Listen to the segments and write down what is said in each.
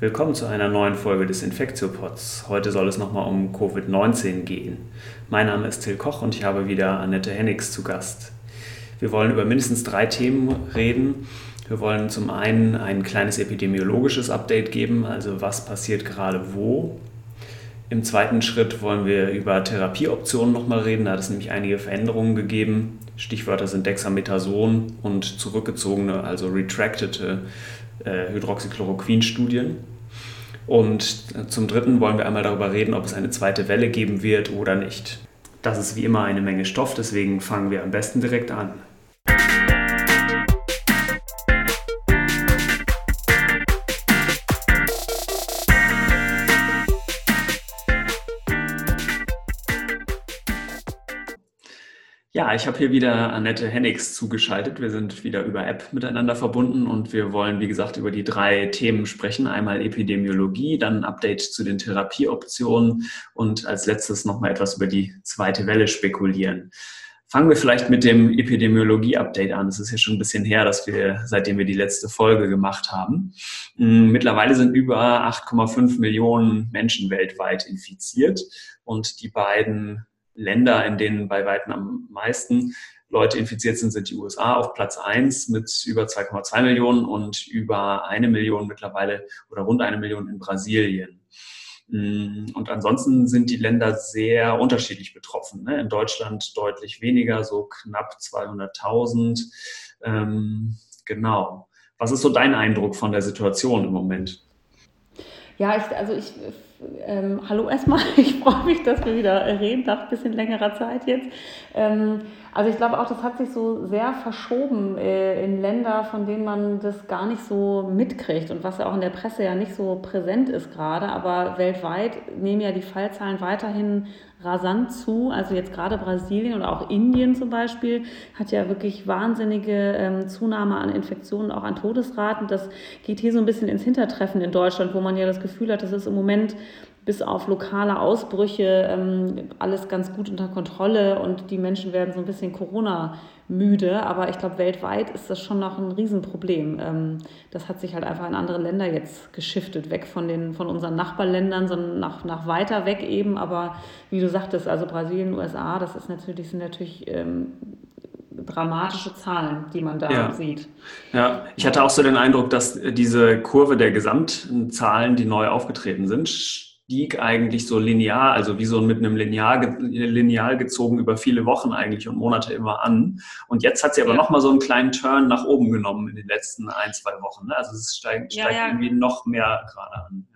Willkommen zu einer neuen Folge des Infektiopods. Heute soll es nochmal um Covid-19 gehen. Mein Name ist Till Koch und ich habe wieder Annette Hennigs zu Gast. Wir wollen über mindestens drei Themen reden. Wir wollen zum einen ein kleines epidemiologisches Update geben, also was passiert gerade wo. Im zweiten Schritt wollen wir über Therapieoptionen nochmal reden. Da hat es nämlich einige Veränderungen gegeben. Stichwörter sind Dexamethason und zurückgezogene, also retractete äh, Hydroxychloroquin-Studien. Und zum Dritten wollen wir einmal darüber reden, ob es eine zweite Welle geben wird oder nicht. Das ist wie immer eine Menge Stoff, deswegen fangen wir am besten direkt an. Ich habe hier wieder Annette Hennigs zugeschaltet. Wir sind wieder über App miteinander verbunden und wir wollen, wie gesagt, über die drei Themen sprechen. Einmal Epidemiologie, dann ein Update zu den Therapieoptionen und als letztes nochmal etwas über die zweite Welle spekulieren. Fangen wir vielleicht mit dem Epidemiologie-Update an. Es ist ja schon ein bisschen her, dass wir, seitdem wir die letzte Folge gemacht haben. Hm, mittlerweile sind über 8,5 Millionen Menschen weltweit infiziert und die beiden Länder, in denen bei weitem am meisten Leute infiziert sind, sind die USA auf Platz 1 mit über 2,2 Millionen und über eine Million mittlerweile oder rund eine Million in Brasilien. Mm, und ansonsten sind die Länder sehr unterschiedlich betroffen. Ne? In Deutschland deutlich weniger, so knapp 200.000. Ähm, genau. Was ist so dein Eindruck von der Situation im Moment? Ja, ich, also ich, ähm, hallo erstmal, ich freue mich, dass wir wieder reden nach ein bisschen längerer Zeit jetzt. Ähm, also ich glaube auch, das hat sich so sehr verschoben äh, in Länder, von denen man das gar nicht so mitkriegt und was ja auch in der Presse ja nicht so präsent ist gerade. Aber weltweit nehmen ja die Fallzahlen weiterhin rasant zu. Also jetzt gerade Brasilien oder auch Indien zum Beispiel hat ja wirklich wahnsinnige ähm, Zunahme an Infektionen, auch an Todesraten. Das geht hier so ein bisschen ins Hintertreffen in Deutschland, wo man ja das Gefühl hat, das ist im Moment bis auf lokale Ausbrüche ähm, alles ganz gut unter Kontrolle und die Menschen werden so ein bisschen Corona müde. Aber ich glaube, weltweit ist das schon noch ein Riesenproblem. Ähm, das hat sich halt einfach in andere Länder jetzt geschiftet, weg von, den, von unseren Nachbarländern, sondern nach, nach weiter weg eben. Aber wie du sagtest, also Brasilien, USA, das ist natürlich, sind natürlich ähm, dramatische Zahlen, die man da ja. sieht. Ja, ich hatte auch so den Eindruck, dass diese Kurve der Gesamtzahlen, die neu aufgetreten sind, stieg eigentlich so linear, also wie so mit einem Lineal, Lineal gezogen über viele Wochen eigentlich und Monate immer an. Und jetzt hat sie aber ja. nochmal so einen kleinen Turn nach oben genommen in den letzten ein, zwei Wochen. Ne? Also es steigt, steigt ja, ja. irgendwie noch mehr gerade an.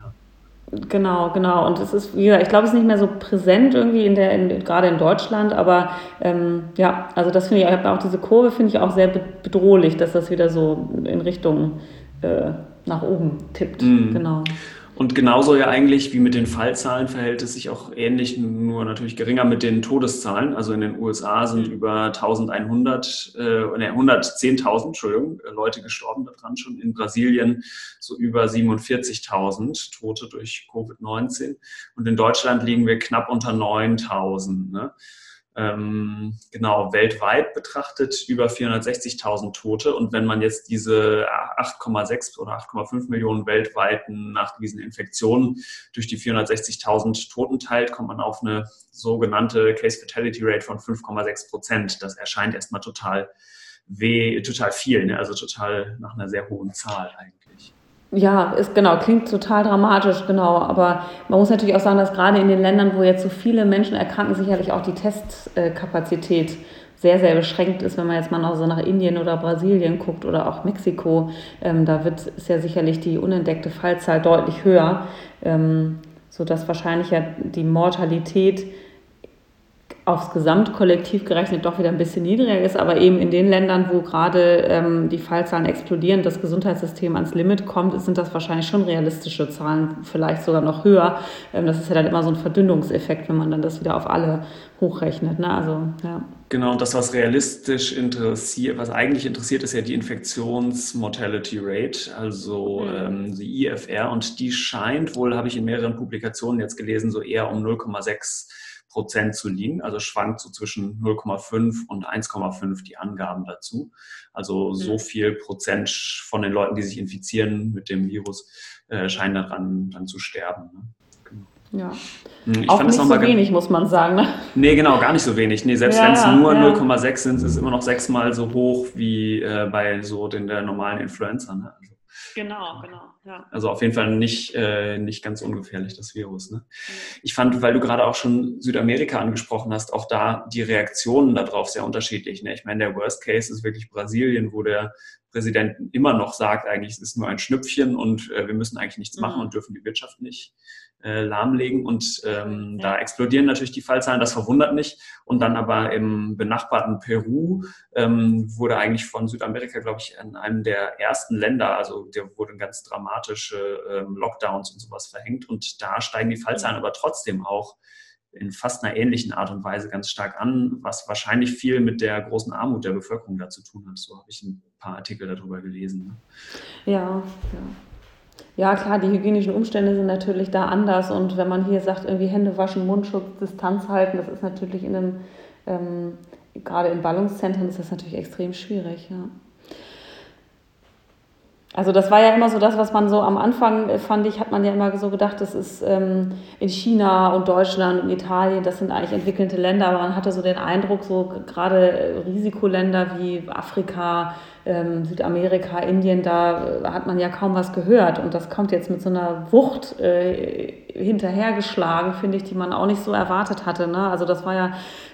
Genau, genau. Und es ist, wie gesagt, ich glaube, es ist nicht mehr so präsent irgendwie in der, in, gerade in Deutschland, aber ähm, ja, also das finde ich auch diese Kurve finde ich auch sehr bedrohlich, dass das wieder so in Richtung äh, nach oben tippt. Mhm. Genau. Und genauso ja eigentlich wie mit den Fallzahlen verhält es sich auch ähnlich, nur natürlich geringer mit den Todeszahlen. Also in den USA sind über 1100, äh, 110.000, Entschuldigung, äh, Leute gestorben daran schon. In Brasilien so über 47.000 Tote durch Covid-19. Und in Deutschland liegen wir knapp unter 9.000. Ne? Ähm, genau weltweit betrachtet über 460.000 Tote. Und wenn man jetzt diese 8,6 oder 8,5 Millionen weltweiten nachgewiesenen Infektionen durch die 460.000 Toten teilt, kommt man auf eine sogenannte Case Fatality Rate von 5,6 Prozent. Das erscheint erstmal total weh, total viel, ne? also total nach einer sehr hohen Zahl eigentlich. Ja, ist genau, klingt total dramatisch, genau. Aber man muss natürlich auch sagen, dass gerade in den Ländern, wo jetzt so viele Menschen erkranken, sicherlich auch die Testkapazität sehr, sehr beschränkt ist, wenn man jetzt mal noch so nach Indien oder Brasilien guckt oder auch Mexiko. Ähm, da wird, ist ja sicherlich die unentdeckte Fallzahl deutlich höher, ähm, sodass wahrscheinlich ja die Mortalität aufs Gesamtkollektiv gerechnet doch wieder ein bisschen niedriger ist, aber eben in den Ländern, wo gerade ähm, die Fallzahlen explodieren, das Gesundheitssystem ans Limit kommt, sind das wahrscheinlich schon realistische Zahlen, vielleicht sogar noch höher. Ähm, das ist ja dann immer so ein Verdünnungseffekt, wenn man dann das wieder auf alle hochrechnet. Ne? Also, ja. Genau, und das, was realistisch interessiert, was eigentlich interessiert, ist ja die Infektions-Mortality Rate, also mhm. ähm, die IFR, und die scheint wohl, habe ich in mehreren Publikationen jetzt gelesen, so eher um 0,6 Prozent zu liegen. Also schwankt so zwischen 0,5 und 1,5 die Angaben dazu. Also so mhm. viel Prozent von den Leuten, die sich infizieren mit dem Virus, äh, scheinen daran dann zu sterben. Ne? Ja. Hm, ich auch nicht so wenig, muss man sagen. Ne? Nee, genau, gar nicht so wenig. Nee, selbst ja, wenn es nur ja. 0,6 sind, ist es immer noch sechsmal so hoch wie äh, bei so den der normalen Influenza. Ne? Also, genau, genau. Ja. Also auf jeden Fall nicht, äh, nicht ganz ungefährlich, das Virus. Ne? Ich fand, weil du gerade auch schon Südamerika angesprochen hast, auch da die Reaktionen darauf sehr unterschiedlich. Ne? Ich meine, der Worst Case ist wirklich Brasilien, wo der Präsident immer noch sagt, eigentlich es ist nur ein Schnüpfchen und äh, wir müssen eigentlich nichts machen mhm. und dürfen die Wirtschaft nicht äh, lahmlegen. Und ähm, ja. da explodieren natürlich die Fallzahlen, das verwundert mich. Und dann aber im benachbarten Peru ähm, wurde eigentlich von Südamerika, glaube ich, in einem der ersten Länder, also der wurden ganz dramatische ähm, Lockdowns und sowas verhängt. Und da steigen die Fallzahlen aber trotzdem auch in fast einer ähnlichen Art und Weise ganz stark an, was wahrscheinlich viel mit der großen Armut der Bevölkerung da zu tun hat. So habe ich ein paar Artikel darüber gelesen. Ne? Ja, ja. Ja, klar, die hygienischen Umstände sind natürlich da anders. Und wenn man hier sagt, irgendwie Hände waschen, Mundschutz, Distanz halten, das ist natürlich in einem, ähm, gerade in Ballungszentren ist das natürlich extrem schwierig. Ja. Also das war ja immer so das, was man so am Anfang äh, fand ich, hat man ja immer so gedacht, das ist ähm, in China und Deutschland und Italien, das sind eigentlich entwickelte Länder, aber man hatte so den Eindruck, so gerade äh, Risikoländer wie Afrika, ähm, Südamerika, Indien, da äh, hat man ja kaum was gehört. Und das kommt jetzt mit so einer Wucht äh, hinterhergeschlagen, finde ich, die man auch nicht so erwartet hatte. Ne? Also das war ja,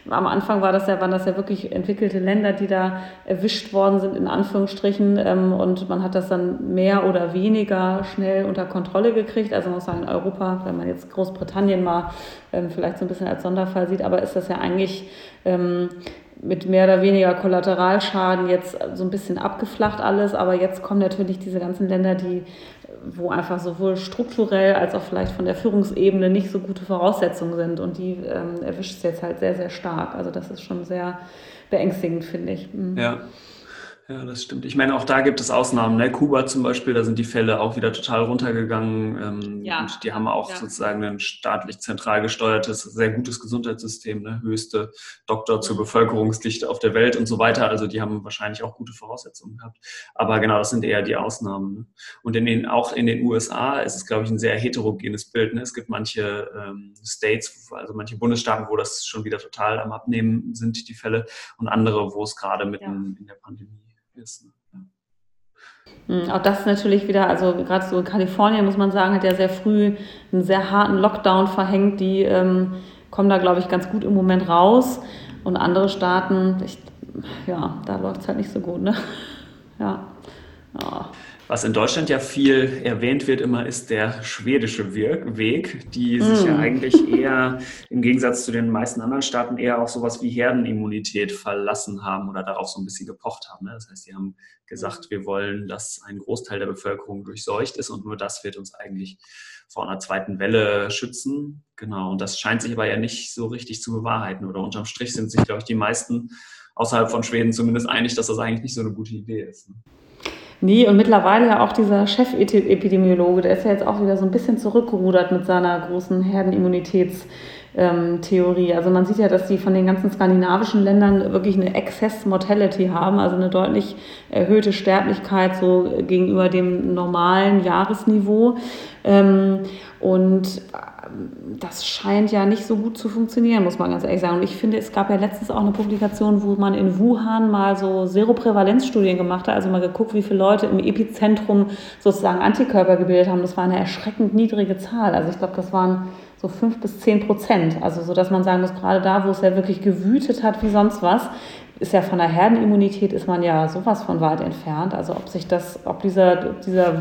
am Anfang war das ja, waren das ja wirklich entwickelte Länder, die da erwischt worden sind, in Anführungsstrichen. Ähm, und man hat das dann mehr oder weniger schnell unter Kontrolle gekriegt. Also man muss sagen, in Europa, wenn man jetzt Großbritannien mal ähm, vielleicht so ein bisschen als Sonderfall sieht, aber ist das ja eigentlich ähm, mit mehr oder weniger Kollateralschaden jetzt so ein bisschen abgeflacht alles, aber jetzt kommen natürlich diese ganzen Länder, die, wo einfach sowohl strukturell als auch vielleicht von der Führungsebene nicht so gute Voraussetzungen sind und die ähm, erwischt es jetzt halt sehr, sehr stark. Also das ist schon sehr beängstigend, finde ich. Mhm. Ja. Ja, das stimmt. Ich meine, auch da gibt es Ausnahmen. Ne? Kuba zum Beispiel, da sind die Fälle auch wieder total runtergegangen. Ähm, ja. Und die haben auch ja. sozusagen ein staatlich zentral gesteuertes, sehr gutes Gesundheitssystem, ne? höchste Doktor zur Bevölkerungsdichte auf der Welt und so weiter. Also die haben wahrscheinlich auch gute Voraussetzungen gehabt. Aber genau, das sind eher die Ausnahmen. Ne? Und in den, auch in den USA ist es, glaube ich, ein sehr heterogenes Bild. Ne? Es gibt manche ähm, States, also manche Bundesstaaten, wo das schon wieder total am Abnehmen sind, die Fälle, und andere, wo es gerade mitten ja. in der Pandemie ist. Hm, auch das ist natürlich wieder, also gerade so in Kalifornien muss man sagen, hat ja sehr früh einen sehr harten Lockdown verhängt. Die ähm, kommen da, glaube ich, ganz gut im Moment raus. Und andere Staaten, ich, ja, da läuft es halt nicht so gut. Ne? Ja. ja. Was in Deutschland ja viel erwähnt wird immer, ist der schwedische Weg, die sich ja hm. eigentlich eher im Gegensatz zu den meisten anderen Staaten eher auf sowas wie Herdenimmunität verlassen haben oder darauf so ein bisschen gepocht haben. Ne? Das heißt, die haben gesagt, wir wollen, dass ein Großteil der Bevölkerung durchseucht ist und nur das wird uns eigentlich vor einer zweiten Welle schützen. Genau, und das scheint sich aber ja nicht so richtig zu bewahrheiten. Oder unterm Strich sind sich, glaube ich, die meisten außerhalb von Schweden zumindest einig, dass das eigentlich nicht so eine gute Idee ist. Ne? Nee, und mittlerweile ja auch dieser Chefepidemiologe, der ist ja jetzt auch wieder so ein bisschen zurückgerudert mit seiner großen Herdenimmunitätstheorie. Also man sieht ja, dass die von den ganzen skandinavischen Ländern wirklich eine Excess Mortality haben, also eine deutlich erhöhte Sterblichkeit so gegenüber dem normalen Jahresniveau. Ähm, und das scheint ja nicht so gut zu funktionieren, muss man ganz ehrlich sagen. Und ich finde, es gab ja letztens auch eine Publikation, wo man in Wuhan mal so Seroprävalenzstudien gemacht hat, also mal geguckt, wie viele Leute im Epizentrum sozusagen Antikörper gebildet haben. Das war eine erschreckend niedrige Zahl. Also ich glaube, das waren so fünf bis zehn Prozent. Also so, dass man sagen muss, gerade da, wo es ja wirklich gewütet hat wie sonst was, ist ja von der Herdenimmunität ist man ja sowas von weit entfernt. Also ob sich das, ob dieser, dieser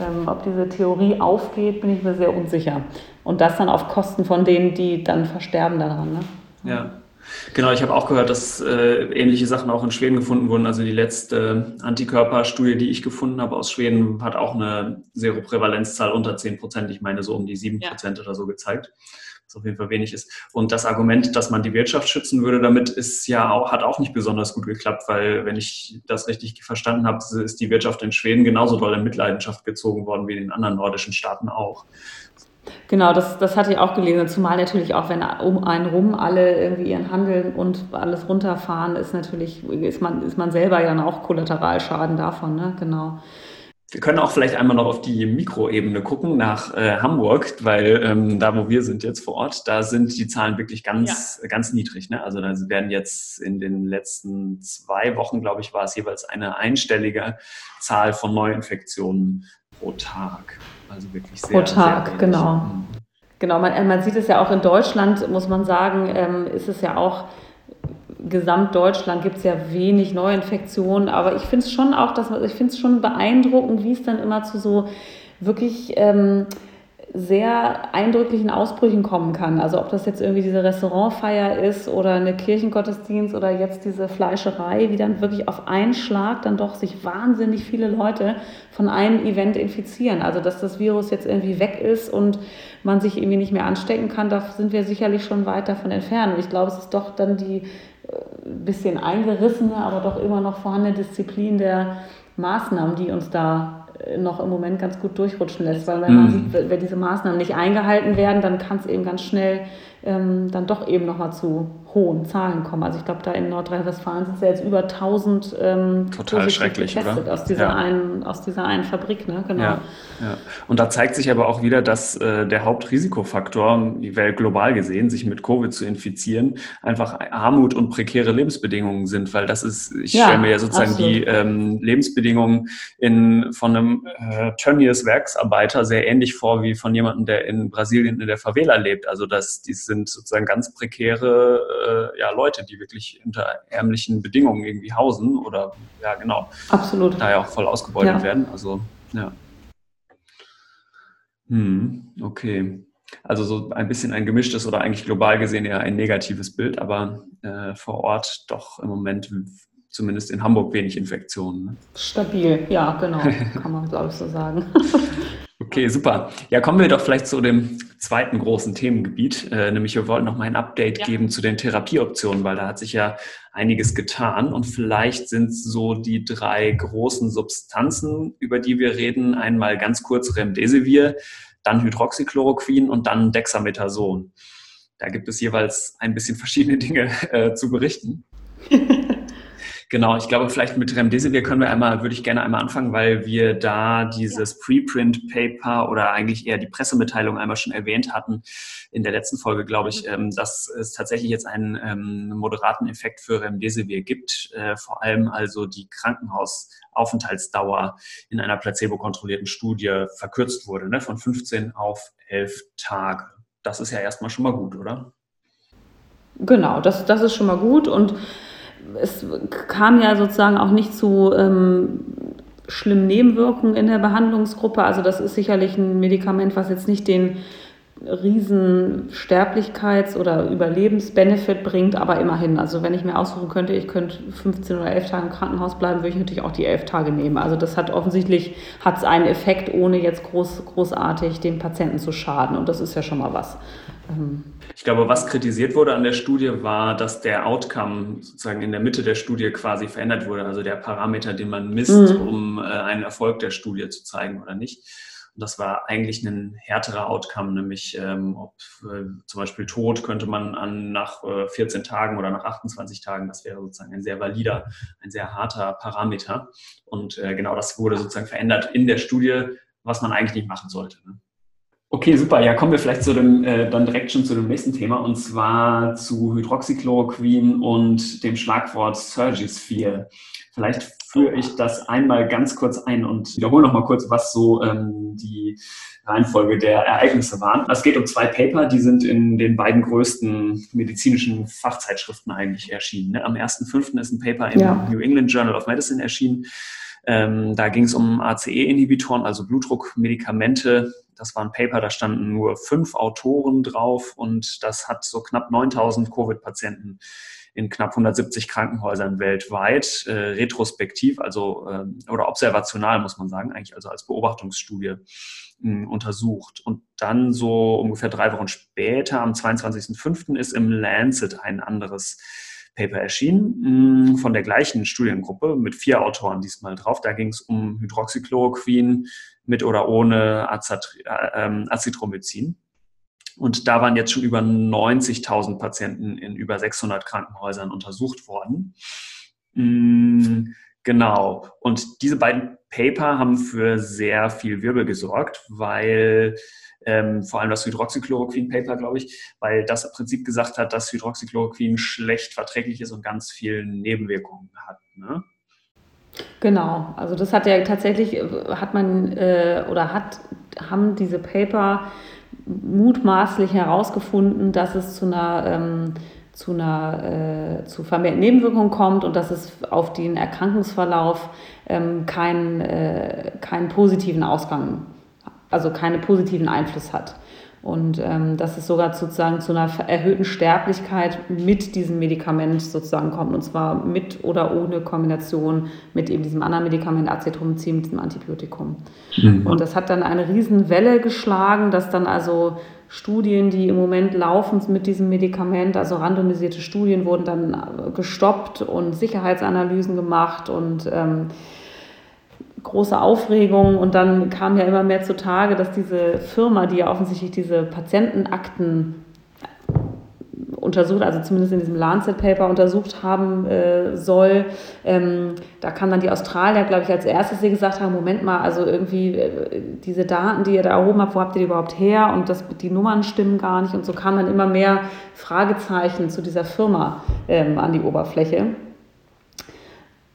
ähm, ob diese Theorie aufgeht, bin ich mir sehr unsicher. Und das dann auf Kosten von denen, die dann versterben daran. Ne? Ja. Genau, ich habe auch gehört, dass äh, ähnliche Sachen auch in Schweden gefunden wurden. Also die letzte Antikörperstudie, die ich gefunden habe aus Schweden, hat auch eine Seroprävalenzzahl unter 10 Prozent. Ich meine so um die 7 Prozent ja. oder so gezeigt was auf jeden Fall wenig ist. Und das Argument, dass man die Wirtschaft schützen würde, damit ist ja auch, hat auch nicht besonders gut geklappt, weil, wenn ich das richtig verstanden habe, ist die Wirtschaft in Schweden genauso doll in Mitleidenschaft gezogen worden wie in den anderen nordischen Staaten auch. Genau, das, das hatte ich auch gelesen. Zumal natürlich auch, wenn um einen rum alle irgendwie ihren Handel und alles runterfahren, ist natürlich, ist man, ist man selber ja dann auch Kollateralschaden davon, ne? Genau. Wir können auch vielleicht einmal noch auf die Mikroebene gucken nach äh, Hamburg, weil ähm, da, wo wir sind jetzt vor Ort, da sind die Zahlen wirklich ganz, ja. ganz niedrig. Ne? Also da werden jetzt in den letzten zwei Wochen, glaube ich, war es jeweils eine einstellige Zahl von Neuinfektionen pro Tag. Also wirklich sehr. Pro Tag, sehr genau. Mhm. Genau, man, man, sieht es ja auch in Deutschland, muss man sagen, ähm, ist es ja auch Gesamtdeutschland gibt es ja wenig Neuinfektionen, aber ich finde es schon auch, dass ich finde es schon beeindruckend, wie es dann immer zu so wirklich ähm, sehr eindrücklichen Ausbrüchen kommen kann. Also ob das jetzt irgendwie diese Restaurantfeier ist oder eine Kirchengottesdienst oder jetzt diese Fleischerei, wie dann wirklich auf einen Schlag dann doch sich wahnsinnig viele Leute von einem Event infizieren. Also dass das Virus jetzt irgendwie weg ist und man sich irgendwie nicht mehr anstecken kann, da sind wir sicherlich schon weit davon entfernt. Und ich glaube, es ist doch dann die bisschen eingerissene, aber doch immer noch vorhandene Disziplin der Maßnahmen, die uns da äh, noch im Moment ganz gut durchrutschen lässt. Weil wenn man mhm. sieht, wenn diese Maßnahmen nicht eingehalten werden, dann kann es eben ganz schnell ähm, dann doch eben nochmal zu hohen Zahlen kommen. Also ich glaube, da in Nordrhein-Westfalen sind es ja jetzt über 1000 ähm, Total schrecklich, getestet oder? aus dieser, ja. einen, aus dieser einen Fabrik. Ne? Genau. Ja, ja. Und da zeigt sich aber auch wieder, dass äh, der Hauptrisikofaktor, global gesehen, sich mit Covid zu infizieren, einfach Armut und prekäre Lebensbedingungen sind, weil das ist, ich ja, stelle mir ja sozusagen absolut. die ähm, Lebensbedingungen in, von einem äh, Tönnies sehr ähnlich vor wie von jemandem, der in Brasilien in der Favela lebt. Also das, die sind sozusagen ganz prekäre äh, äh, ja, Leute, die wirklich unter ärmlichen Bedingungen irgendwie hausen oder ja, genau. Absolut. Daher auch voll ausgebeutet ja. werden. Also, ja. Hm, okay. Also so ein bisschen ein gemischtes oder eigentlich global gesehen eher ein negatives Bild, aber äh, vor Ort doch im Moment zumindest in Hamburg wenig Infektionen. Ne? Stabil, ja, genau, kann man glaube ich so sagen. Okay, super. Ja, kommen wir doch vielleicht zu dem zweiten großen Themengebiet, äh, nämlich wir wollten noch mal ein Update ja. geben zu den Therapieoptionen, weil da hat sich ja einiges getan und vielleicht sind so die drei großen Substanzen, über die wir reden, einmal ganz kurz Remdesivir, dann Hydroxychloroquin und dann Dexamethason. Da gibt es jeweils ein bisschen verschiedene Dinge äh, zu berichten. Genau, ich glaube, vielleicht mit Remdesivir können wir einmal, würde ich gerne einmal anfangen, weil wir da dieses Preprint-Paper oder eigentlich eher die Pressemitteilung einmal schon erwähnt hatten in der letzten Folge, glaube ich, mhm. ähm, dass es tatsächlich jetzt einen ähm, moderaten Effekt für Remdesivir gibt, äh, vor allem also die Krankenhausaufenthaltsdauer in einer placebo-kontrollierten Studie verkürzt wurde, ne, von 15 auf 11 Tage. Das ist ja erstmal schon mal gut, oder? Genau, das, das ist schon mal gut und es kam ja sozusagen auch nicht zu ähm, schlimmen Nebenwirkungen in der Behandlungsgruppe. Also das ist sicherlich ein Medikament, was jetzt nicht den riesen Sterblichkeits- oder Überlebensbenefit bringt, aber immerhin. Also wenn ich mir aussuchen könnte, ich könnte 15 oder 11 Tage im Krankenhaus bleiben, würde ich natürlich auch die 11 Tage nehmen. Also das hat offensichtlich hat's einen Effekt, ohne jetzt groß, großartig den Patienten zu schaden. Und das ist ja schon mal was. Ähm, ich glaube, was kritisiert wurde an der Studie, war, dass der Outcome sozusagen in der Mitte der Studie quasi verändert wurde, also der Parameter, den man misst, mhm. um äh, einen Erfolg der Studie zu zeigen oder nicht. Und das war eigentlich ein härterer Outcome, nämlich ähm, ob äh, zum Beispiel Tod könnte man an nach äh, 14 Tagen oder nach 28 Tagen, das wäre sozusagen ein sehr valider, ein sehr harter Parameter. Und äh, genau das wurde sozusagen verändert in der Studie, was man eigentlich nicht machen sollte. Ne? Okay, super. Ja, kommen wir vielleicht zu dem, äh, dann direkt schon zu dem nächsten Thema und zwar zu Hydroxychloroquin und dem Schlagwort Surgisphere. Vielleicht führe ich das einmal ganz kurz ein und wiederhole noch mal kurz, was so ähm, die Reihenfolge der Ereignisse waren. Es geht um zwei Paper, die sind in den beiden größten medizinischen Fachzeitschriften eigentlich erschienen. Ne? Am 1.5. ist ein Paper im ja. New England Journal of Medicine erschienen. Ähm, da ging es um ACE-Inhibitoren, also Blutdruckmedikamente, das war ein Paper, da standen nur fünf Autoren drauf und das hat so knapp 9000 Covid-Patienten in knapp 170 Krankenhäusern weltweit äh, retrospektiv, also äh, oder observational muss man sagen, eigentlich also als Beobachtungsstudie mh, untersucht. Und dann so ungefähr drei Wochen später, am 22.05. ist im Lancet ein anderes Paper erschienen von der gleichen Studiengruppe mit vier Autoren diesmal drauf. Da ging es um Hydroxychloroquin mit oder ohne ähm, Azithromycin. Und da waren jetzt schon über 90.000 Patienten in über 600 Krankenhäusern untersucht worden. Mm, genau. Und diese beiden Paper haben für sehr viel Wirbel gesorgt, weil ähm, vor allem das Hydroxychloroquin-Paper, glaube ich, weil das im Prinzip gesagt hat, dass Hydroxychloroquin schlecht verträglich ist und ganz viele Nebenwirkungen hat. Ne? Genau, also das hat ja tatsächlich, hat man äh, oder hat, haben diese Paper mutmaßlich herausgefunden, dass es zu einer, ähm, zu einer äh, zu vermehrten Nebenwirkungen kommt und dass es auf den Erkrankungsverlauf ähm, keinen, äh, keinen positiven Ausgang, also keinen positiven Einfluss hat. Und ähm, dass es sogar sozusagen zu einer erhöhten Sterblichkeit mit diesem Medikament sozusagen kommt. Und zwar mit oder ohne Kombination mit eben diesem anderen Medikament Acetromycin, mit diesem Antibiotikum. Mhm. Und das hat dann eine Riesenwelle geschlagen, dass dann also Studien, die im Moment laufen mit diesem Medikament, also randomisierte Studien, wurden dann gestoppt und Sicherheitsanalysen gemacht und ähm, große Aufregung und dann kam ja immer mehr zutage, dass diese Firma, die ja offensichtlich diese Patientenakten untersucht, also zumindest in diesem Lancet-Paper untersucht haben äh, soll. Ähm, da kam dann die Australier, glaube ich, als erstes, die gesagt haben, Moment mal, also irgendwie äh, diese Daten, die ihr da erhoben habt, wo habt ihr die überhaupt her? Und das, die Nummern stimmen gar nicht. Und so kamen dann immer mehr Fragezeichen zu dieser Firma ähm, an die Oberfläche.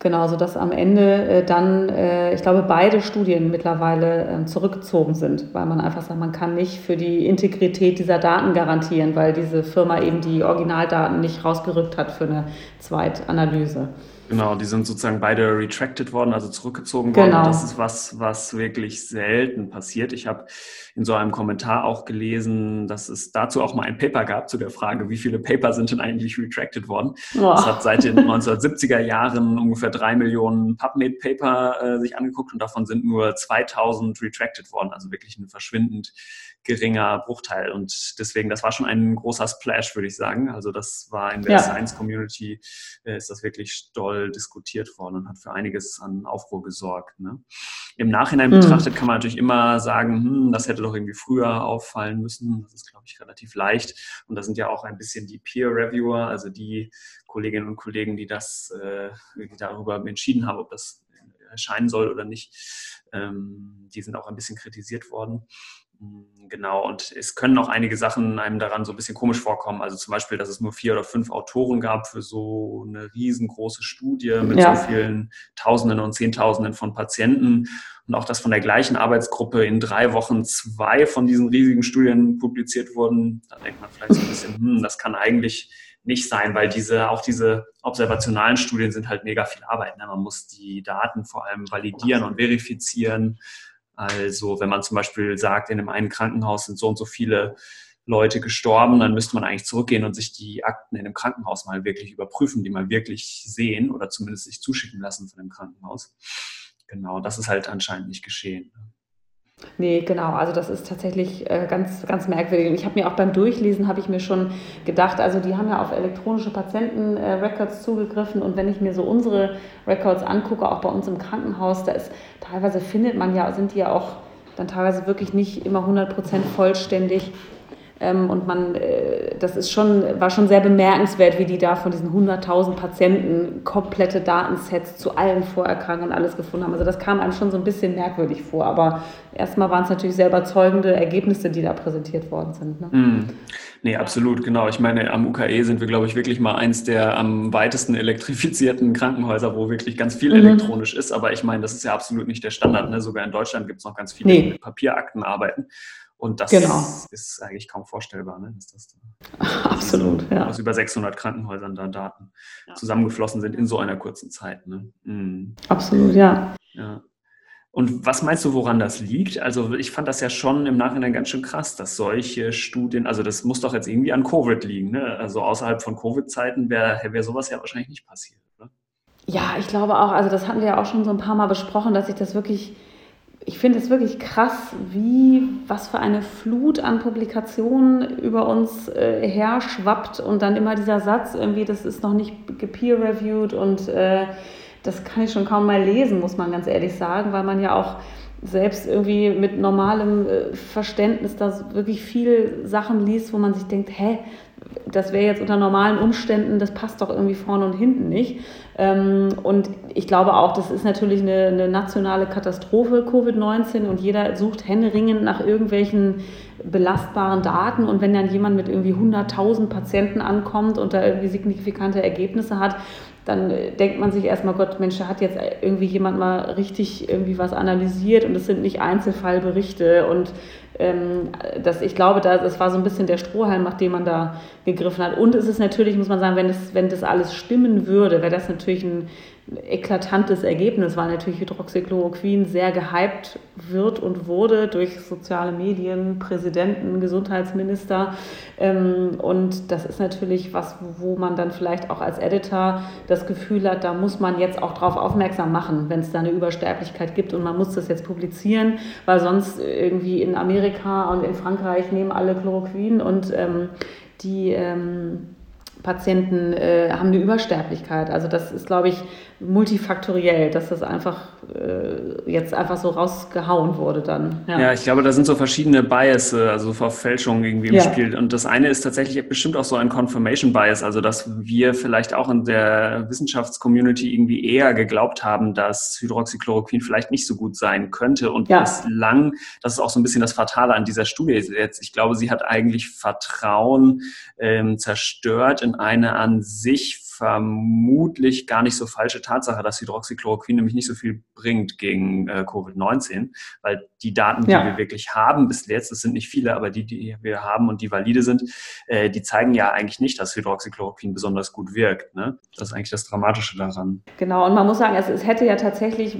Genau, sodass am Ende äh, dann, äh, ich glaube, beide Studien mittlerweile äh, zurückgezogen sind, weil man einfach sagt, man kann nicht für die Integrität dieser Daten garantieren, weil diese Firma eben die Originaldaten nicht rausgerückt hat für eine Zweitanalyse. Genau, die sind sozusagen beide retracted worden, also zurückgezogen worden. Genau. Das ist was, was wirklich selten passiert. Ich habe in so einem Kommentar auch gelesen, dass es dazu auch mal ein Paper gab zu der Frage, wie viele Paper sind denn eigentlich retracted worden. Oh. Das hat seit den 1970er Jahren ungefähr drei Millionen PubMed-Paper äh, sich angeguckt und davon sind nur 2000 retracted worden, also wirklich ein verschwindend geringer Bruchteil. Und deswegen, das war schon ein großer Splash, würde ich sagen. Also das war in der ja. Science Community, äh, ist das wirklich doll diskutiert worden und hat für einiges an Aufruhr gesorgt. Ne? Im Nachhinein mhm. betrachtet kann man natürlich immer sagen, hm, das hätte doch irgendwie früher auffallen müssen. Das ist, glaube ich, relativ leicht. Und da sind ja auch ein bisschen die Peer-Reviewer, also die Kolleginnen und Kollegen, die das, äh, die darüber entschieden haben, ob das erscheinen soll oder nicht. Ähm, die sind auch ein bisschen kritisiert worden. Genau, und es können auch einige Sachen einem daran so ein bisschen komisch vorkommen. Also zum Beispiel, dass es nur vier oder fünf Autoren gab für so eine riesengroße Studie mit ja. so vielen Tausenden und Zehntausenden von Patienten. Und auch, dass von der gleichen Arbeitsgruppe in drei Wochen zwei von diesen riesigen Studien publiziert wurden. Da denkt man vielleicht so ein bisschen, hm, das kann eigentlich nicht sein, weil diese, auch diese observationalen Studien sind halt mega viel Arbeit. Ne? Man muss die Daten vor allem validieren und verifizieren. Also wenn man zum Beispiel sagt, in einem einen Krankenhaus sind so und so viele Leute gestorben, dann müsste man eigentlich zurückgehen und sich die Akten in dem Krankenhaus mal wirklich überprüfen, die mal wirklich sehen oder zumindest sich zuschicken lassen von dem Krankenhaus. Genau, das ist halt anscheinend nicht geschehen. Nee, genau. Also das ist tatsächlich äh, ganz, ganz merkwürdig. Ich habe mir auch beim Durchlesen, habe ich mir schon gedacht, also die haben ja auf elektronische Patienten-Records äh, zugegriffen und wenn ich mir so unsere Records angucke, auch bei uns im Krankenhaus, da ist teilweise findet man ja, sind die ja auch dann teilweise wirklich nicht immer 100% vollständig. Ähm, und man, äh, das ist schon, war schon sehr bemerkenswert, wie die da von diesen 100.000 Patienten komplette Datensets zu allen Vorerkrankungen und alles gefunden haben. Also das kam einem schon so ein bisschen merkwürdig vor. Aber erstmal waren es natürlich sehr überzeugende Ergebnisse, die da präsentiert worden sind. Ne? Mm. Nee, absolut, genau. Ich meine, am UKE sind wir, glaube ich, wirklich mal eins der am weitesten elektrifizierten Krankenhäuser, wo wirklich ganz viel mhm. elektronisch ist. Aber ich meine, das ist ja absolut nicht der Standard. Ne? Sogar in Deutschland gibt es noch ganz viele, nee. die mit Papierakten arbeiten. Und das genau. ist eigentlich kaum vorstellbar, ne? dass das da Absolut, ja. aus über 600 Krankenhäusern da Daten ja. zusammengeflossen sind in so einer kurzen Zeit. Ne? Mhm. Absolut, ja. ja. Und was meinst du, woran das liegt? Also ich fand das ja schon im Nachhinein ganz schön krass, dass solche Studien, also das muss doch jetzt irgendwie an Covid liegen. Ne? Also außerhalb von Covid-Zeiten wäre wär sowas ja wahrscheinlich nicht passiert. Oder? Ja, ich glaube auch, also das hatten wir ja auch schon so ein paar Mal besprochen, dass sich das wirklich ich finde es wirklich krass, wie, was für eine Flut an Publikationen über uns äh, herschwappt und dann immer dieser Satz irgendwie, das ist noch nicht gepeer-reviewed und äh, das kann ich schon kaum mal lesen, muss man ganz ehrlich sagen, weil man ja auch selbst irgendwie mit normalem äh, Verständnis da wirklich viel Sachen liest, wo man sich denkt, hä, das wäre jetzt unter normalen Umständen, das passt doch irgendwie vorne und hinten nicht. Ähm, und ich glaube auch, das ist natürlich eine, eine nationale Katastrophe, Covid-19, und jeder sucht händeringend nach irgendwelchen belastbaren Daten. Und wenn dann jemand mit irgendwie 100.000 Patienten ankommt und da irgendwie signifikante Ergebnisse hat, dann denkt man sich erstmal, Gott, Mensch, da hat jetzt irgendwie jemand mal richtig irgendwie was analysiert und es sind nicht Einzelfallberichte und ähm, das, ich glaube, da, das war so ein bisschen der Strohhalm, nach dem man da gegriffen hat. Und es ist natürlich, muss man sagen, wenn das, wenn das alles stimmen würde, wäre das natürlich ein eklatantes Ergebnis, weil natürlich Hydroxychloroquin sehr gehypt wird und wurde durch soziale Medien, Präsidenten, Gesundheitsminister. Ähm, und das ist natürlich was, wo man dann vielleicht auch als Editor das Gefühl hat, da muss man jetzt auch darauf aufmerksam machen, wenn es da eine Übersterblichkeit gibt und man muss das jetzt publizieren, weil sonst irgendwie in Amerika und in Frankreich nehmen alle Chloroquin und ähm, die ähm, Patienten äh, haben eine Übersterblichkeit. Also das ist, glaube ich, multifaktoriell, dass das einfach äh, jetzt einfach so rausgehauen wurde dann. Ja. ja. ich glaube, da sind so verschiedene Bias, also Verfälschungen irgendwie im ja. Spiel. Und das eine ist tatsächlich bestimmt auch so ein Confirmation Bias, also dass wir vielleicht auch in der Wissenschaftscommunity irgendwie eher geglaubt haben, dass Hydroxychloroquin vielleicht nicht so gut sein könnte. Und ja. bislang, das ist auch so ein bisschen das Fatale an dieser Studie jetzt. Ich glaube, sie hat eigentlich Vertrauen ähm, zerstört in eine an sich vermutlich gar nicht so falsche Tatsache, dass Hydroxychloroquin nämlich nicht so viel bringt gegen äh, Covid-19, weil die Daten, die ja. wir wirklich haben bis jetzt, das sind nicht viele, aber die, die wir haben und die valide sind, äh, die zeigen ja eigentlich nicht, dass Hydroxychloroquin besonders gut wirkt. Ne? Das ist eigentlich das Dramatische daran. Genau, und man muss sagen, es, es hätte ja tatsächlich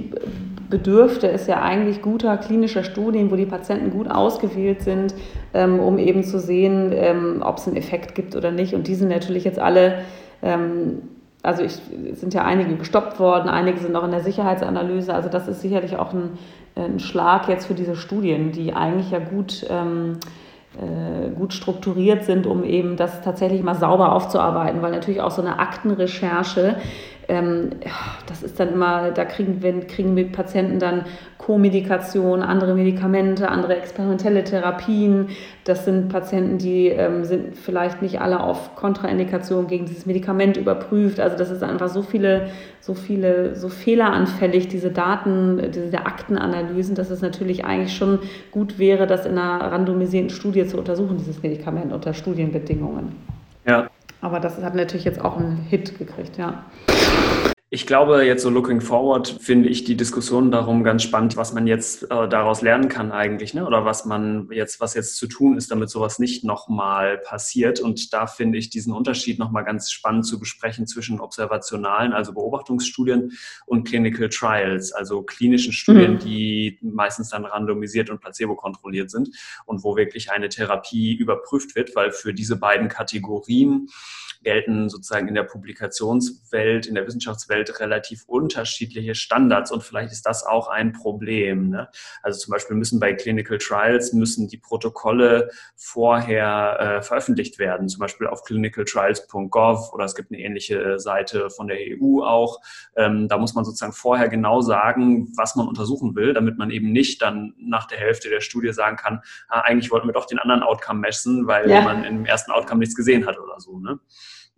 bedürfte es ja eigentlich guter klinischer Studien, wo die Patienten gut ausgewählt sind, ähm, um eben zu sehen, ähm, ob es einen Effekt gibt oder nicht. Und die sind natürlich jetzt alle ähm, also ich, es sind ja einige gestoppt worden, einige sind noch in der Sicherheitsanalyse. Also das ist sicherlich auch ein, ein Schlag jetzt für diese Studien, die eigentlich ja gut, ähm, äh, gut strukturiert sind, um eben das tatsächlich mal sauber aufzuarbeiten, weil natürlich auch so eine Aktenrecherche ähm, das ist dann immer, da kriegen wir, kriegen wir Patienten dann Co-Medikation, andere Medikamente, andere experimentelle Therapien. Das sind Patienten, die ähm, sind vielleicht nicht alle auf Kontraindikation gegen dieses Medikament überprüft. Also das ist einfach so viele, so viele, so fehleranfällig, diese Daten, diese Aktenanalysen, dass es natürlich eigentlich schon gut wäre, das in einer randomisierten Studie zu untersuchen, dieses Medikament unter Studienbedingungen. Ja. Aber das hat natürlich jetzt auch einen Hit gekriegt, ja. Ich glaube, jetzt so looking forward finde ich die Diskussion darum ganz spannend, was man jetzt äh, daraus lernen kann eigentlich, ne? Oder was man jetzt, was jetzt zu tun ist, damit sowas nicht nochmal passiert. Und da finde ich diesen Unterschied nochmal ganz spannend zu besprechen zwischen observationalen, also Beobachtungsstudien und Clinical Trials, also klinischen Studien, mhm. die meistens dann randomisiert und placebo kontrolliert sind und wo wirklich eine Therapie überprüft wird, weil für diese beiden Kategorien gelten sozusagen in der Publikationswelt, in der Wissenschaftswelt relativ unterschiedliche Standards und vielleicht ist das auch ein Problem. Ne? Also zum Beispiel müssen bei Clinical Trials müssen die Protokolle vorher äh, veröffentlicht werden, zum Beispiel auf clinicaltrials.gov oder es gibt eine ähnliche Seite von der EU auch. Ähm, da muss man sozusagen vorher genau sagen, was man untersuchen will, damit man eben nicht dann nach der Hälfte der Studie sagen kann, ah, eigentlich wollten wir doch den anderen Outcome messen, weil ja. man im ersten Outcome nichts gesehen hat oder so. Ne?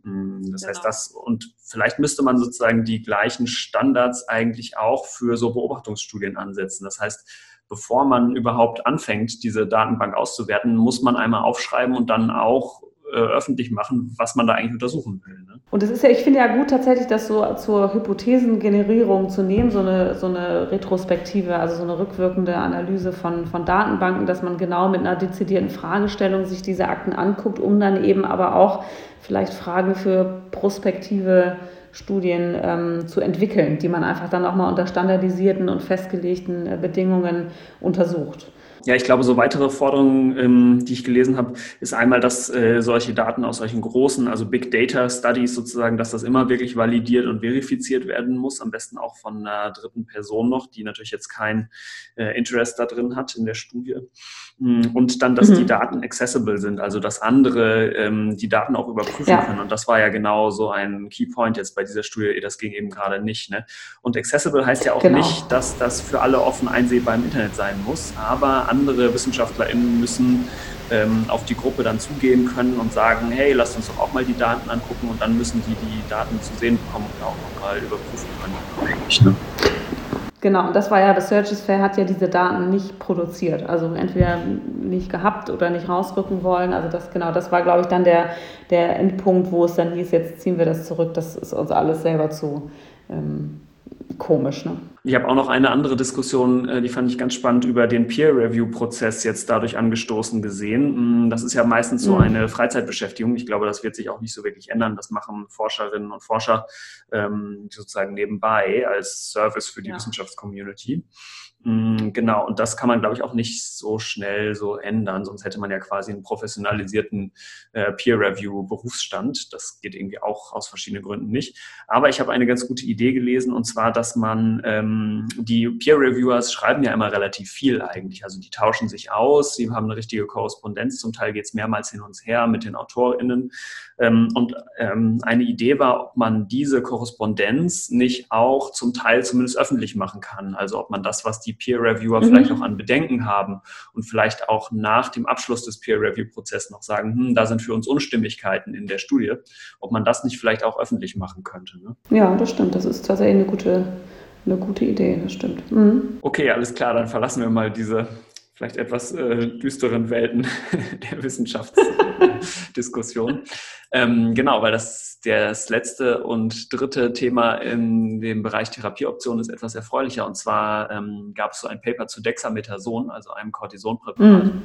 Mm, das genau. heißt, das und vielleicht müsste man sozusagen die gleichen Standards eigentlich auch für so Beobachtungsstudien ansetzen. Das heißt, bevor man überhaupt anfängt, diese Datenbank auszuwerten, muss man einmal aufschreiben und dann auch äh, öffentlich machen, was man da eigentlich untersuchen will. Ne? Und es ist ja, ich finde ja gut tatsächlich, das so zur Hypothesengenerierung zu nehmen, so eine, so eine Retrospektive, also so eine rückwirkende Analyse von, von Datenbanken, dass man genau mit einer dezidierten Fragestellung sich diese Akten anguckt, um dann eben aber auch vielleicht Fragen für prospektive Studien ähm, zu entwickeln, die man einfach dann auch mal unter standardisierten und festgelegten äh, Bedingungen untersucht. Ja, ich glaube, so weitere Forderungen, ähm, die ich gelesen habe, ist einmal, dass äh, solche Daten aus solchen großen, also Big Data Studies sozusagen, dass das immer wirklich validiert und verifiziert werden muss, am besten auch von einer dritten Person noch, die natürlich jetzt kein äh, Interest da drin hat in der Studie. Mm, und dann, dass mhm. die Daten accessible sind, also dass andere ähm, die Daten auch überprüfen ja. können. Und das war ja genau so ein Key Point jetzt bei dieser Studie, das ging eben gerade nicht. Ne? Und accessible heißt ja auch genau. nicht, dass das für alle offen einsehbar im Internet sein muss, aber andere WissenschaftlerInnen müssen ähm, auf die Gruppe dann zugehen können und sagen, hey, lasst uns doch auch mal die Daten angucken und dann müssen die die Daten zu sehen bekommen und auch nochmal überprüfen können. Ne? Genau, und das war ja, das Searches Fair hat ja diese Daten nicht produziert, also entweder nicht gehabt oder nicht rausrücken wollen. Also das genau, das war, glaube ich, dann der, der Endpunkt, wo es dann hieß, jetzt ziehen wir das zurück, das ist uns alles selber zu ähm, komisch. Ne? Ich habe auch noch eine andere Diskussion, äh, die fand ich ganz spannend, über den Peer-Review-Prozess jetzt dadurch angestoßen gesehen. Mm, das ist ja meistens so mhm. eine Freizeitbeschäftigung. Ich glaube, das wird sich auch nicht so wirklich ändern. Das machen Forscherinnen und Forscher ähm, sozusagen nebenbei als Service für die ja. Wissenschaftscommunity. Mm, genau, und das kann man, glaube ich, auch nicht so schnell so ändern, sonst hätte man ja quasi einen professionalisierten äh, Peer-Review-Berufsstand. Das geht irgendwie auch aus verschiedenen Gründen nicht. Aber ich habe eine ganz gute Idee gelesen, und zwar, dass man, ähm, die Peer-Reviewers schreiben ja immer relativ viel eigentlich. Also die tauschen sich aus, sie haben eine richtige Korrespondenz, zum Teil geht es mehrmals hin und her mit den AutorInnen. Ähm, und ähm, eine Idee war, ob man diese Korrespondenz nicht auch zum Teil zumindest öffentlich machen kann. Also ob man das, was die Peer-Reviewer mhm. vielleicht noch an Bedenken haben und vielleicht auch nach dem Abschluss des Peer-Review-Prozesses noch sagen, hm, da sind für uns Unstimmigkeiten in der Studie, ob man das nicht vielleicht auch öffentlich machen könnte. Ne? Ja, das stimmt. Das ist tatsächlich eine gute, eine gute Idee, das stimmt. Mhm. Okay, alles klar, dann verlassen wir mal diese vielleicht etwas äh, düsteren Welten der Wissenschaftsdiskussion. ähm, genau, weil das das letzte und dritte Thema in dem Bereich Therapieoptionen ist etwas erfreulicher. Und zwar ähm, gab es so ein Paper zu Dexamethason, also einem Cortisonpräparat. Mhm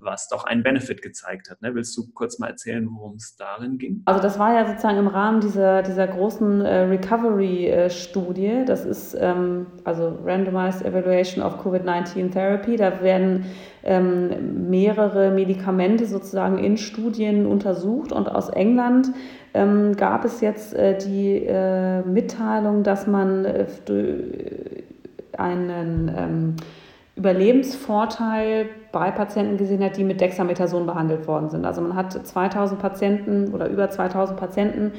was doch einen Benefit gezeigt hat. Ne? Willst du kurz mal erzählen, worum es darin ging? Also das war ja sozusagen im Rahmen dieser, dieser großen äh, Recovery-Studie. Das ist ähm, also Randomized Evaluation of COVID-19 Therapy. Da werden ähm, mehrere Medikamente sozusagen in Studien untersucht und aus England ähm, gab es jetzt äh, die äh, Mitteilung, dass man äh, einen ähm, Überlebensvorteil bei Patienten gesehen hat, die mit Dexamethason behandelt worden sind. Also man hat 2000 Patienten oder über 2000 Patienten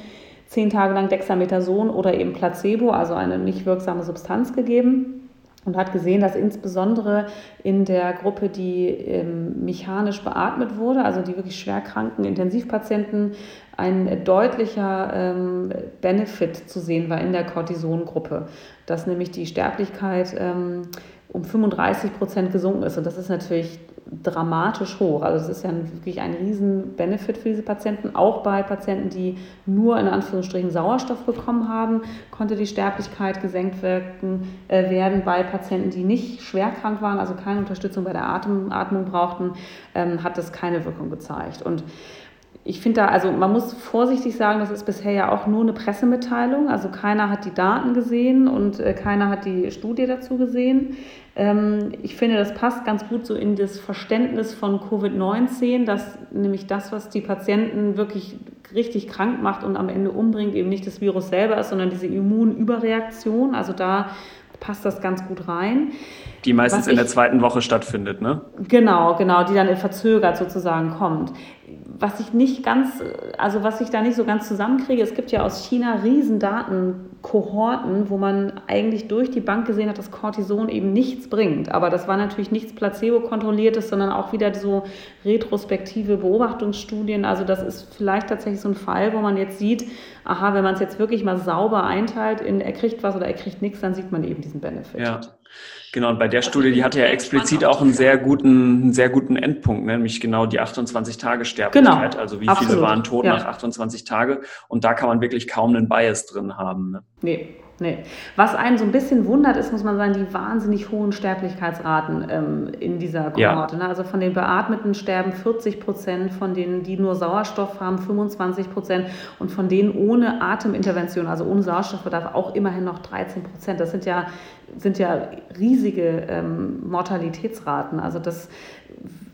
zehn Tage lang Dexamethason oder eben Placebo, also eine nicht wirksame Substanz gegeben und hat gesehen, dass insbesondere in der Gruppe, die ähm, mechanisch beatmet wurde, also die wirklich schwerkranken Intensivpatienten, ein deutlicher ähm, Benefit zu sehen war in der Cortisongruppe, dass nämlich die Sterblichkeit ähm, um 35 Prozent gesunken ist. Und das ist natürlich dramatisch hoch. Also es ist ja wirklich ein riesen Benefit für diese Patienten. Auch bei Patienten, die nur in Anführungsstrichen Sauerstoff bekommen haben, konnte die Sterblichkeit gesenkt werden. Äh, werden. Bei Patienten, die nicht schwer krank waren, also keine Unterstützung bei der Atem, Atmung brauchten, ähm, hat das keine Wirkung gezeigt. Und ich finde da, also man muss vorsichtig sagen, das ist bisher ja auch nur eine Pressemitteilung. Also keiner hat die Daten gesehen und äh, keiner hat die Studie dazu gesehen. Ähm, ich finde, das passt ganz gut so in das Verständnis von Covid-19, dass nämlich das, was die Patienten wirklich richtig krank macht und am Ende umbringt, eben nicht das Virus selber ist, sondern diese Immunüberreaktion. Also da passt das ganz gut rein. Die meistens ich, in der zweiten Woche stattfindet, ne? Genau, genau, die dann verzögert sozusagen kommt was ich nicht ganz, also was ich da nicht so ganz zusammenkriege, es gibt ja aus China riesen Datenkohorten, wo man eigentlich durch die Bank gesehen hat, dass Cortison eben nichts bringt. Aber das war natürlich nichts Placebo-kontrolliertes, sondern auch wieder so retrospektive Beobachtungsstudien. Also das ist vielleicht tatsächlich so ein Fall, wo man jetzt sieht, aha, wenn man es jetzt wirklich mal sauber einteilt in er kriegt was oder er kriegt nichts, dann sieht man eben diesen Benefit. Ja. Genau, und bei der Studie, die hatte ja explizit auch einen sehr guten, einen sehr guten Endpunkt, ne? nämlich genau die 28 Tage Sterblichkeit. Genau, also wie Absolut. viele waren tot ja. nach 28 Tage. Und da kann man wirklich kaum einen Bias drin haben. Ne? Nee, Nee. Was einen so ein bisschen wundert, ist, muss man sagen, die wahnsinnig hohen Sterblichkeitsraten ähm, in dieser Kohorte. Ja. Ne? Also von den Beatmeten sterben 40 Prozent, von denen, die nur Sauerstoff haben, 25 Prozent und von denen ohne Atemintervention, also ohne Sauerstoffbedarf, auch immerhin noch 13 Prozent. Das sind ja, sind ja riesige ähm, Mortalitätsraten. Also das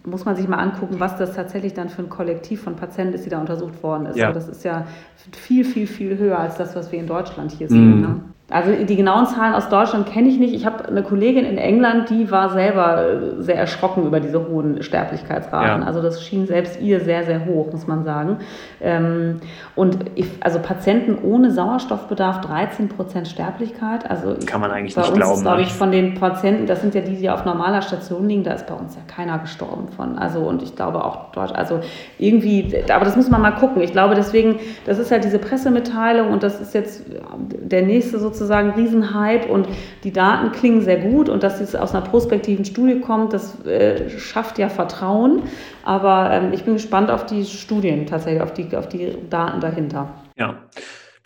muss man sich mal angucken, was das tatsächlich dann für ein Kollektiv von Patienten ist, die da untersucht worden ist. Ja. das ist ja viel, viel, viel höher als das, was wir in Deutschland hier sehen. Mhm. Ne? Also die genauen Zahlen aus Deutschland kenne ich nicht. Ich habe eine Kollegin in England, die war selber äh, sehr erschrocken über diese hohen Sterblichkeitsraten. Ja. Also das schien selbst ihr sehr, sehr hoch, muss man sagen. Ähm, und ich, also Patienten ohne Sauerstoffbedarf 13 Prozent Sterblichkeit. Also kann man eigentlich bei nicht uns glauben. glaube ne? ich, von den Patienten, das sind ja die, die auf normaler Station liegen, da ist bei uns ja keiner gestorben von. Also und ich glaube auch dort, also irgendwie, aber das muss man mal gucken. Ich glaube deswegen, das ist ja diese Pressemitteilung und das ist jetzt der nächste sozusagen sozusagen Riesenhype und die Daten klingen sehr gut und dass es aus einer prospektiven Studie kommt, das äh, schafft ja Vertrauen. Aber ähm, ich bin gespannt auf die Studien tatsächlich, auf die, auf die Daten dahinter. Ja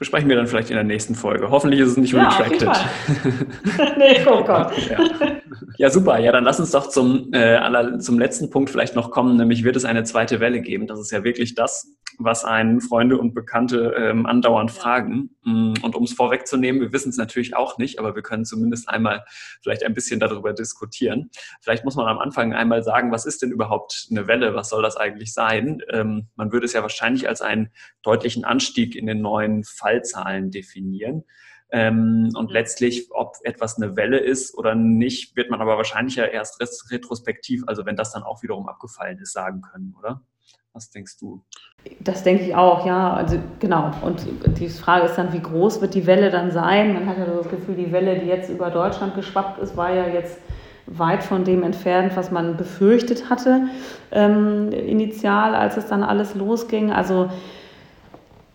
besprechen wir dann vielleicht in der nächsten Folge. Hoffentlich ist es nicht ja, retracted. nee, oh Gott. ja. ja. super. Ja, dann lass uns doch zum, äh, aller, zum letzten Punkt vielleicht noch kommen, nämlich wird es eine zweite Welle geben. Das ist ja wirklich das, was einen Freunde und Bekannte ähm, andauernd fragen. Mm, und um es vorwegzunehmen, wir wissen es natürlich auch nicht, aber wir können zumindest einmal vielleicht ein bisschen darüber diskutieren. Vielleicht muss man am Anfang einmal sagen, was ist denn überhaupt eine Welle? Was soll das eigentlich sein? Ähm, man würde es ja wahrscheinlich als einen deutlichen Anstieg in den neuen Fallzahlen definieren. Ähm, und letztlich, ob etwas eine Welle ist oder nicht, wird man aber wahrscheinlich ja erst retrospektiv, also wenn das dann auch wiederum abgefallen ist, sagen können, oder? Was denkst du? Das denke ich auch, ja. Also genau. Und die Frage ist dann, wie groß wird die Welle dann sein? Man hat ja das Gefühl, die Welle, die jetzt über Deutschland geschwappt ist, war ja jetzt weit von dem entfernt, was man befürchtet hatte ähm, initial, als es dann alles losging. Also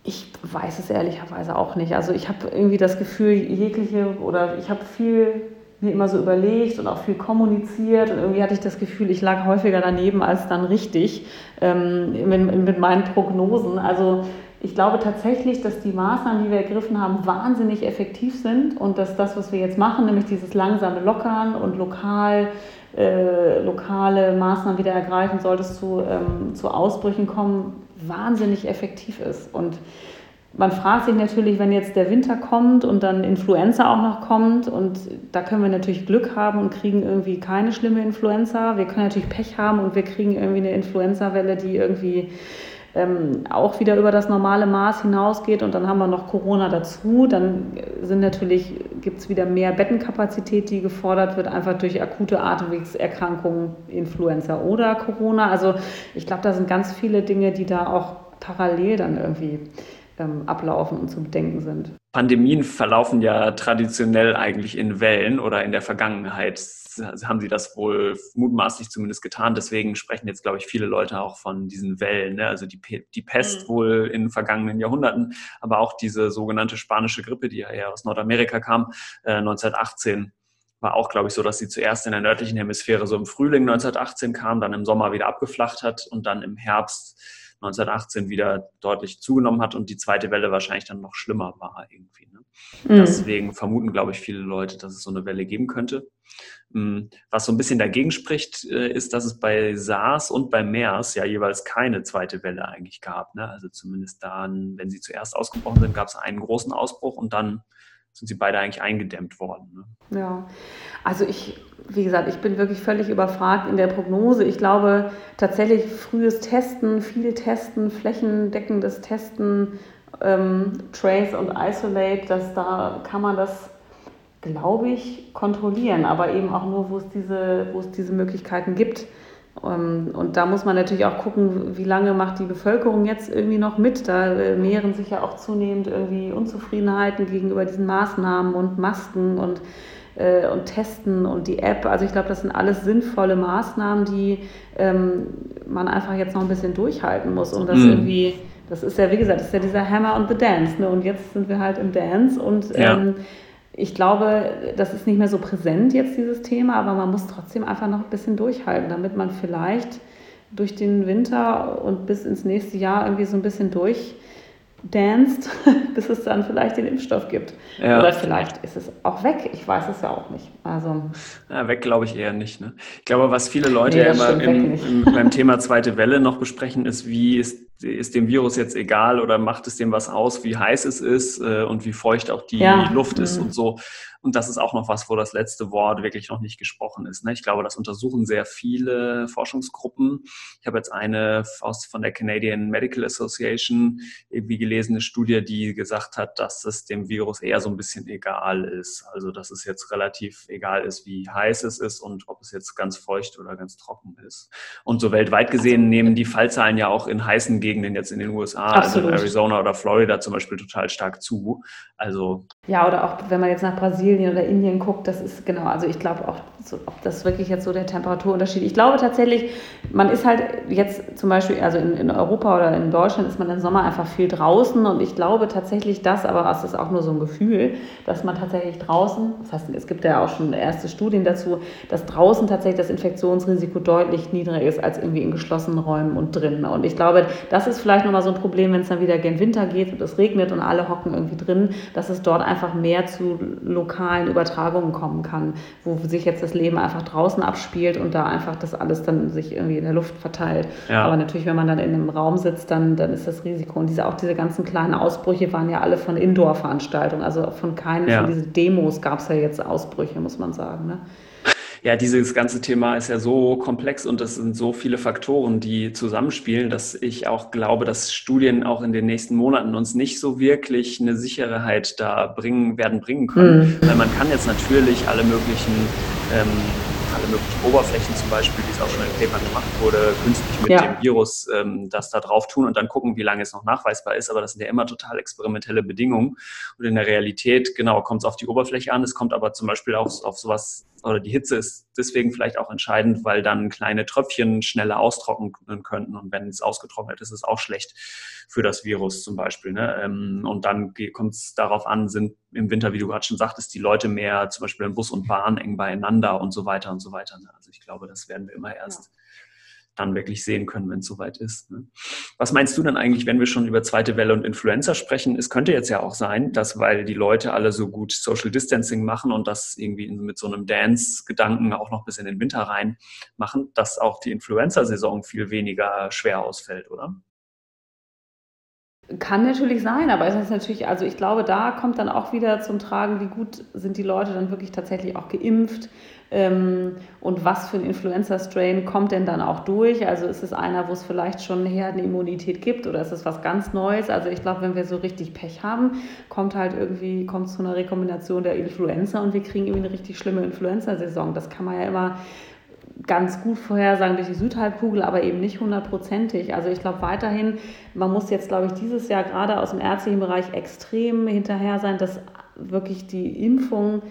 ich weiß es ehrlicherweise auch nicht. Also ich habe irgendwie das Gefühl, jegliche oder ich habe viel mir immer so überlegt und auch viel kommuniziert und irgendwie hatte ich das Gefühl, ich lag häufiger daneben als dann richtig ähm, mit, mit meinen Prognosen. Also ich glaube tatsächlich, dass die Maßnahmen, die wir ergriffen haben, wahnsinnig effektiv sind und dass das, was wir jetzt machen, nämlich dieses langsame Lockern und lokal, äh, lokale Maßnahmen wieder ergreifen, sollte es zu, ähm, zu Ausbrüchen kommen, wahnsinnig effektiv ist. Und man fragt sich natürlich, wenn jetzt der Winter kommt und dann Influenza auch noch kommt und da können wir natürlich Glück haben und kriegen irgendwie keine schlimme Influenza. Wir können natürlich Pech haben und wir kriegen irgendwie eine Influenza-Welle, die irgendwie ähm, auch wieder über das normale Maß hinausgeht und dann haben wir noch Corona dazu. Dann sind natürlich, gibt es wieder mehr Bettenkapazität, die gefordert wird, einfach durch akute Atemwegserkrankungen, Influenza oder Corona. Also ich glaube, da sind ganz viele Dinge, die da auch parallel dann irgendwie ähm, ablaufen und zu bedenken sind. Pandemien verlaufen ja traditionell eigentlich in Wellen oder in der Vergangenheit haben sie das wohl mutmaßlich zumindest getan. Deswegen sprechen jetzt, glaube ich, viele Leute auch von diesen Wellen. Ne? Also die, die Pest mhm. wohl in vergangenen Jahrhunderten, aber auch diese sogenannte spanische Grippe, die ja eher aus Nordamerika kam, äh, 1918 war auch, glaube ich, so, dass sie zuerst in der nördlichen Hemisphäre so im Frühling 1918 kam, dann im Sommer wieder abgeflacht hat und dann im Herbst 1918 wieder deutlich zugenommen hat und die zweite Welle wahrscheinlich dann noch schlimmer war irgendwie. Ne? Mhm. Deswegen vermuten, glaube ich, viele Leute, dass es so eine Welle geben könnte. Mm, was so ein bisschen dagegen spricht, äh, ist, dass es bei SARS und bei MERS ja jeweils keine zweite Welle eigentlich gab. Ne? Also zumindest dann, wenn sie zuerst ausgebrochen sind, gab es einen großen Ausbruch und dann sind sie beide eigentlich eingedämmt worden. Ne? Ja, also ich, wie gesagt, ich bin wirklich völlig überfragt in der Prognose. Ich glaube tatsächlich frühes Testen, viel Testen, flächendeckendes Testen, ähm, Trace und Isolate, dass da kann man das, glaube ich, kontrollieren, aber eben auch nur, wo es diese, wo es diese Möglichkeiten gibt. Ähm, und da muss man natürlich auch gucken, wie lange macht die Bevölkerung jetzt irgendwie noch mit. Da äh, mehren sich ja auch zunehmend irgendwie Unzufriedenheiten gegenüber diesen Maßnahmen und Masken und, äh, und Testen und die App. Also ich glaube, das sind alles sinnvolle Maßnahmen, die ähm, man einfach jetzt noch ein bisschen durchhalten muss, um das mhm. irgendwie, das ist ja, wie gesagt, das ist ja dieser Hammer und the Dance. Ne? Und jetzt sind wir halt im Dance und ja. ähm, ich glaube, das ist nicht mehr so präsent jetzt, dieses Thema, aber man muss trotzdem einfach noch ein bisschen durchhalten, damit man vielleicht durch den Winter und bis ins nächste Jahr irgendwie so ein bisschen durch danced, bis es dann vielleicht den Impfstoff gibt. Ja. Oder vielleicht ist es auch weg. Ich weiß es ja auch nicht. Also ja, weg glaube ich eher nicht. Ne? Ich glaube, was viele Leute nee, ja immer im, im, beim Thema zweite Welle noch besprechen, ist, wie ist ist dem Virus jetzt egal oder macht es dem was aus, wie heiß es ist äh, und wie feucht auch die ja. Luft ist mhm. und so. Und das ist auch noch was, wo das letzte Wort wirklich noch nicht gesprochen ist. Ne? Ich glaube, das untersuchen sehr viele Forschungsgruppen. Ich habe jetzt eine aus, von der Canadian Medical Association irgendwie gelesene Studie, die gesagt hat, dass es dem Virus eher so ein bisschen egal ist. Also, dass es jetzt relativ egal ist, wie heiß es ist und ob es jetzt ganz feucht oder ganz trocken ist. Und so weltweit gesehen also, nehmen die Fallzahlen ja auch in heißen Gegenden jetzt in den USA, Absolut. also in Arizona oder Florida zum Beispiel, total stark zu. Also ja, oder auch wenn man jetzt nach Brasilien oder Indien guckt, das ist genau, also ich glaube auch, so, ob das wirklich jetzt so der Temperaturunterschied. Ich glaube tatsächlich, man ist halt jetzt zum Beispiel, also in, in Europa oder in Deutschland ist man im Sommer einfach viel draußen und ich glaube tatsächlich das, aber es ist auch nur so ein Gefühl, dass man tatsächlich draußen, das heißt, es gibt ja auch schon erste Studien dazu, dass draußen tatsächlich das Infektionsrisiko deutlich niedriger ist als irgendwie in geschlossenen Räumen und drinnen. Und ich glaube, das ist vielleicht nochmal so ein Problem, wenn es dann wieder gen Winter geht und es regnet und alle hocken irgendwie drin, dass es dort einfach mehr zu lokalen Übertragungen kommen kann, wo sich jetzt das Leben einfach draußen abspielt und da einfach das alles dann sich irgendwie in der Luft verteilt. Ja. Aber natürlich, wenn man dann in einem Raum sitzt, dann, dann ist das Risiko. Und diese, auch diese ganzen kleinen Ausbrüche waren ja alle von Indoor-Veranstaltungen. Also von keinen ja. von diesen Demos gab es ja jetzt Ausbrüche, muss man sagen. Ne? Ja, dieses ganze Thema ist ja so komplex und es sind so viele Faktoren, die zusammenspielen, dass ich auch glaube, dass Studien auch in den nächsten Monaten uns nicht so wirklich eine Sicherheit da bringen, werden bringen können. Mhm. Weil man kann jetzt natürlich alle möglichen ähm, alle möglichen Oberflächen zum Beispiel, wie es auch schon in Papern gemacht wurde, künstlich mit ja. dem Virus ähm, das da drauf tun und dann gucken, wie lange es noch nachweisbar ist. Aber das sind ja immer total experimentelle Bedingungen. Und in der Realität, genau, kommt es auf die Oberfläche an. Es kommt aber zum Beispiel auch auf sowas, oder die Hitze ist deswegen vielleicht auch entscheidend, weil dann kleine Tröpfchen schneller austrocknen könnten. Und wenn es ausgetrocknet ist, ist es auch schlecht für das Virus zum Beispiel. Ne? Ähm, und dann kommt es darauf an, sind im Winter, wie du gerade schon sagtest, die Leute mehr zum Beispiel in Bus und Bahn eng beieinander und so weiter und so weiter. Ne? Also ich glaube, das werden wir immer erst dann wirklich sehen können, wenn es soweit ist. Ne? Was meinst du denn eigentlich, wenn wir schon über zweite Welle und Influenza sprechen? Es könnte jetzt ja auch sein, dass weil die Leute alle so gut Social Distancing machen und das irgendwie mit so einem Dance-Gedanken auch noch bis in den Winter rein machen, dass auch die Influenza-Saison viel weniger schwer ausfällt, oder? Kann natürlich sein, aber es ist natürlich, also ich glaube, da kommt dann auch wieder zum Tragen, wie gut sind die Leute dann wirklich tatsächlich auch geimpft ähm, und was für ein Influenza-Strain kommt denn dann auch durch? Also ist es einer, wo es vielleicht schon eine Herdenimmunität gibt oder ist es was ganz Neues? Also ich glaube, wenn wir so richtig Pech haben, kommt halt irgendwie, kommt zu einer Rekombination der Influenza und wir kriegen irgendwie eine richtig schlimme Influenza-Saison. Das kann man ja immer ganz gut vorhersagen durch die Südhalbkugel, aber eben nicht hundertprozentig. Also ich glaube weiterhin, man muss jetzt, glaube ich, dieses Jahr gerade aus dem ärztlichen Bereich extrem hinterher sein, dass wirklich die Impfung,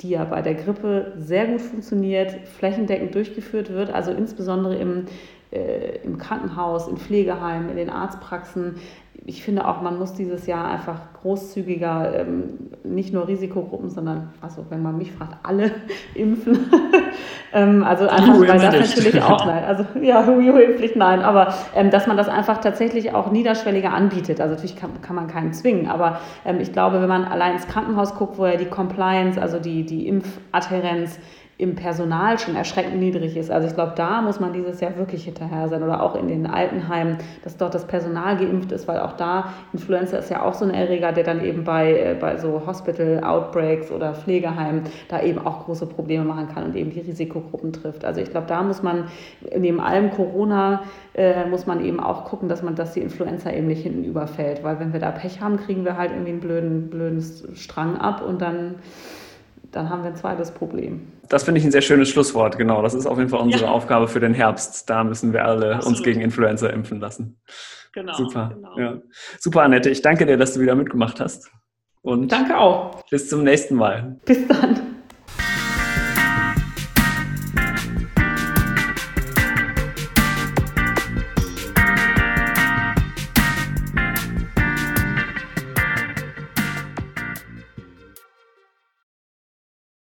die ja bei der Grippe sehr gut funktioniert, flächendeckend durchgeführt wird, also insbesondere im, äh, im Krankenhaus, in Pflegeheimen, in den Arztpraxen, ich finde auch, man muss dieses Jahr einfach großzügiger, ähm, nicht nur Risikogruppen, sondern, also wenn man mich fragt, alle impfen. ähm, also einfach, weil das nicht. natürlich auch nein. Also ja, Impfpflicht nein, aber ähm, dass man das einfach tatsächlich auch niederschwelliger anbietet. Also natürlich kann, kann man keinen zwingen, aber ähm, ich glaube, wenn man allein ins Krankenhaus guckt, wo ja die Compliance, also die, die Impfadhärenz im Personal schon erschreckend niedrig ist. Also ich glaube, da muss man dieses Jahr wirklich hinterher sein oder auch in den Altenheimen, dass dort das Personal geimpft ist, weil auch da Influenza ist ja auch so ein Erreger, der dann eben bei, äh, bei so Hospital Outbreaks oder Pflegeheimen da eben auch große Probleme machen kann und eben die Risikogruppen trifft. Also ich glaube, da muss man neben allem Corona äh, muss man eben auch gucken, dass man, dass die Influenza eben nicht hinten überfällt, weil wenn wir da Pech haben, kriegen wir halt irgendwie einen blöden, blöden Strang ab und dann dann haben wir ein zweites Problem. Das finde ich ein sehr schönes Schlusswort, genau. Das ist auf jeden Fall unsere ja. Aufgabe für den Herbst. Da müssen wir alle Absolut. uns gegen Influenza impfen lassen. Genau. Super. Genau. Ja. Super, Annette. Ich danke dir, dass du wieder mitgemacht hast. Und danke auch. Bis zum nächsten Mal. Bis dann.